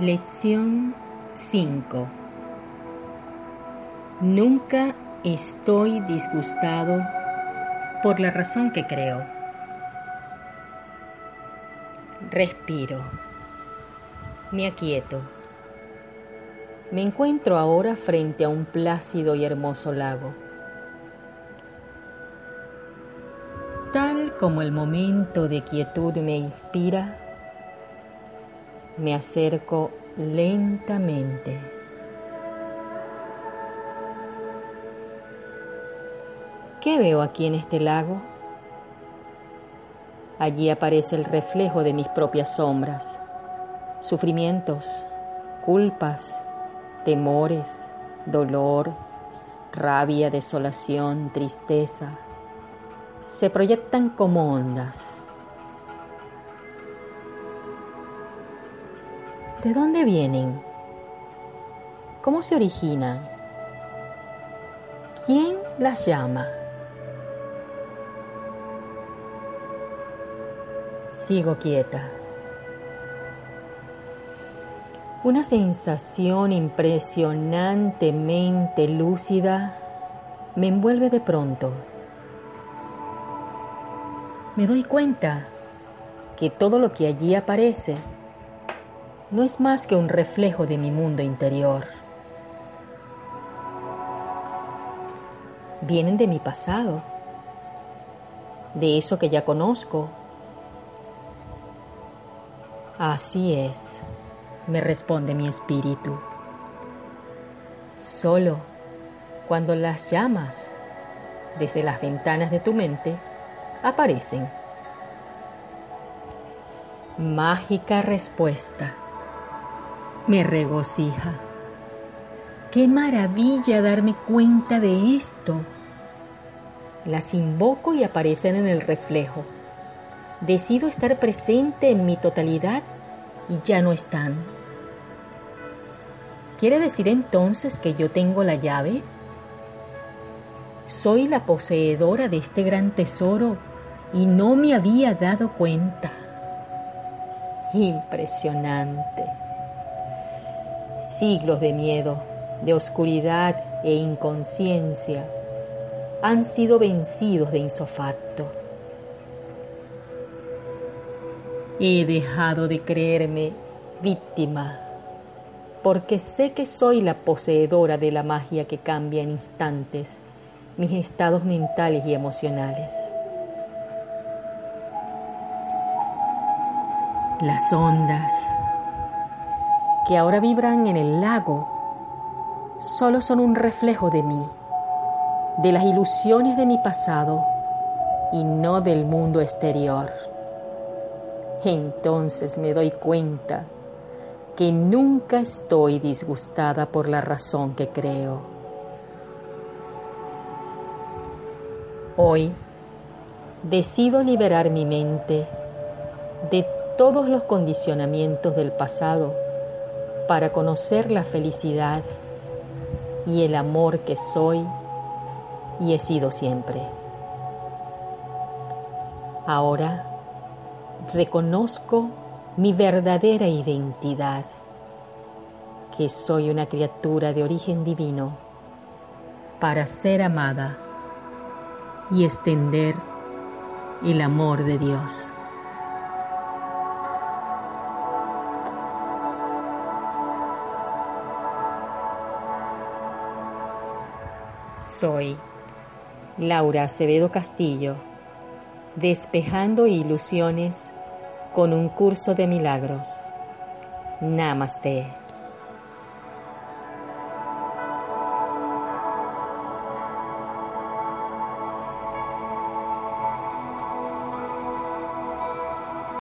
Lección 5 Nunca estoy disgustado por la razón que creo. Respiro. Me aquieto. Me encuentro ahora frente a un plácido y hermoso lago. Tal como el momento de quietud me inspira, me acerco lentamente. ¿Qué veo aquí en este lago? Allí aparece el reflejo de mis propias sombras, sufrimientos, culpas, temores, dolor, rabia, desolación, tristeza. Se proyectan como ondas ¿De dónde vienen? ¿Cómo se originan? ¿Quién las llama? Sigo quieta. Una sensación impresionantemente lúcida me envuelve de pronto. Me doy cuenta que todo lo que allí aparece no es más que un reflejo de mi mundo interior. Vienen de mi pasado, de eso que ya conozco. Así es, me responde mi espíritu. Solo cuando las llamas desde las ventanas de tu mente aparecen. Mágica respuesta me regocija. Qué maravilla darme cuenta de esto. Las invoco y aparecen en el reflejo. Decido estar presente en mi totalidad y ya no están. ¿Quiere decir entonces que yo tengo la llave? Soy la poseedora de este gran tesoro y no me había dado cuenta. Impresionante. Siglos de miedo, de oscuridad e inconsciencia han sido vencidos de insofacto. He dejado de creerme víctima porque sé que soy la poseedora de la magia que cambia en instantes mis estados mentales y emocionales. Las ondas que ahora vibran en el lago solo son un reflejo de mí, de las ilusiones de mi pasado y no del mundo exterior. Entonces me doy cuenta que nunca estoy disgustada por la razón que creo. Hoy decido liberar mi mente de todos los condicionamientos del pasado para conocer la felicidad y el amor que soy y he sido siempre. Ahora reconozco mi verdadera identidad, que soy una criatura de origen divino para ser amada y extender el amor de Dios. Soy Laura Acevedo Castillo, despejando ilusiones con un curso de milagros. Namaste.